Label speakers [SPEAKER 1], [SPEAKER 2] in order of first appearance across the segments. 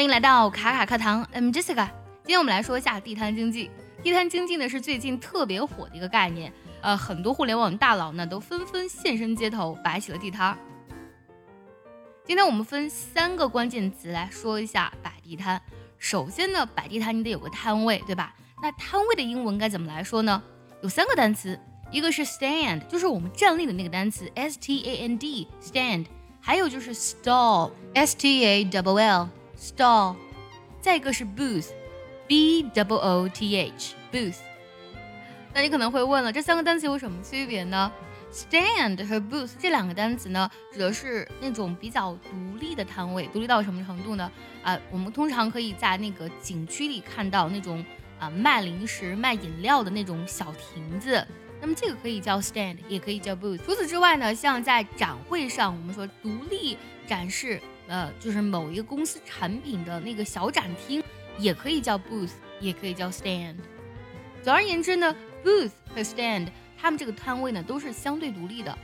[SPEAKER 1] 欢迎来到卡卡课堂，I'm Jessica。今天我们来说一下地摊经济。地摊经济呢是最近特别火的一个概念，呃，很多互联网大佬呢都纷纷现身街头，摆起了地摊。今天我们分三个关键词来说一下摆地摊。首先呢，摆地摊你得有个摊位，对吧？那摊位的英文该怎么来说呢？有三个单词，一个是 stand，就是我们站立的那个单词 s t a n d stand，还有就是 stall s t a w l stall，再一个是 booth，b w o t h booth。那你可能会问了，这三个单词有什么区别呢？stand 和 booth 这两个单词呢，指的是那种比较独立的摊位，独立到什么程度呢？啊，我们通常可以在那个景区里看到那种啊卖零食、卖饮料的那种小亭子，那么这个可以叫 stand，也可以叫 booth。除此之外呢，像在展会上，我们说独立展示。呃，就是某一个公司产品的那个小展厅，也可以叫 booth，也可以叫 stand。总而言之呢，booth 和 stand，它们这个摊位呢都是相对独立的。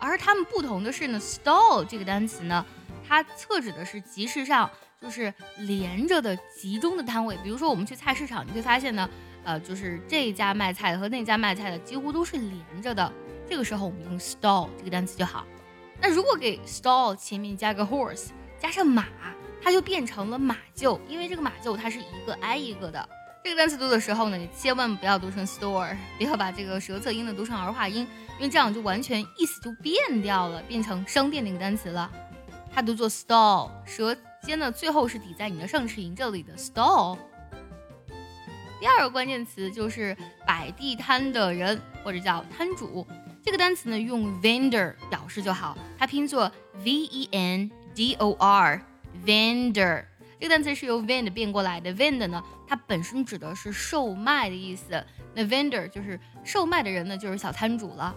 [SPEAKER 1] 而它们不同的是呢，stall 这个单词呢，它侧指的是集市上就是连着的集中的摊位。比如说我们去菜市场，你会发现呢，呃，就是这家卖菜的和那家卖菜的几乎都是连着的。这个时候我们用 stall 这个单词就好。那如果给 stall 前面加个 horse，加上马，它就变成了马厩，因为这个马厩它是一个挨一个的。这个单词读的时候呢，你千万不要读成 store，不要把这个舌侧音呢读成儿化音，因为这样就完全意思就变掉了，变成商店那个单词了。它读作 stall，舌尖呢最后是抵在你的上齿龈这里的 stall。第二个关键词就是摆地摊的人或者叫摊主。这个单词呢，用 vendor 表示就好，它拼作 v e n d o r，vendor。这个单词是由 vend 变过来的，vend 呢，它本身指的是售卖的意思。那 vendor 就是售卖的人呢，就是小摊主了。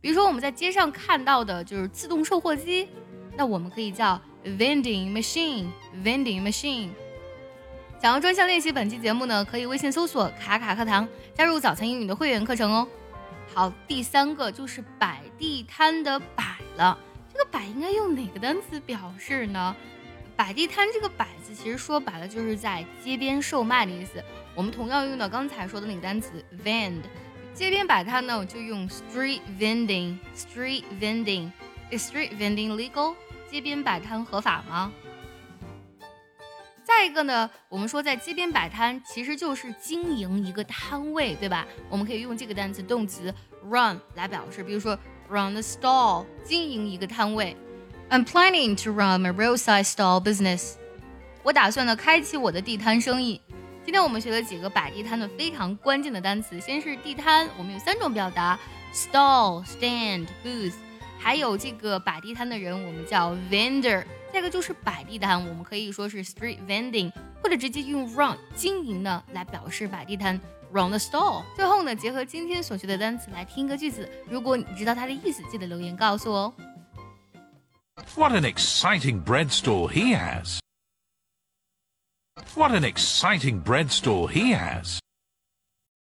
[SPEAKER 1] 比如说我们在街上看到的就是自动售货机，那我们可以叫 vending machine，vending machine。想要专项练习本期节目呢，可以微信搜索“卡卡课堂”，加入早餐英语的会员课程哦。好，第三个就是摆地摊的摆了。这个摆应该用哪个单词表示呢？摆地摊这个摆字其实说白了就是在街边售卖的意思。我们同样用到刚才说的那个单词 vend。街边摆摊呢，我就用 street vending。street vending is street vending legal？街边摆摊合法吗？再一个呢，我们说在街边摆摊，其实就是经营一个摊位，对吧？我们可以用这个单词动词 run 来表示，比如说 run the stall，经营一个摊位。I'm planning to run a roadside stall business。我打算呢开启我的地摊生意。今天我们学了几个摆地摊的非常关键的单词，先是地摊，我们有三种表达：stall、stand、booth。还有这个摆地摊的人，我们叫 vendor。再一个就是摆地摊，我们可以说是 street vending，或者直接用 run 经营呢来表示摆地摊 run the stall。最后呢，结合今天所学的单词来听一个句子，如果你知道它的意思，记得留言告诉我哦。
[SPEAKER 2] What an exciting bread store he has! What an exciting bread store he has!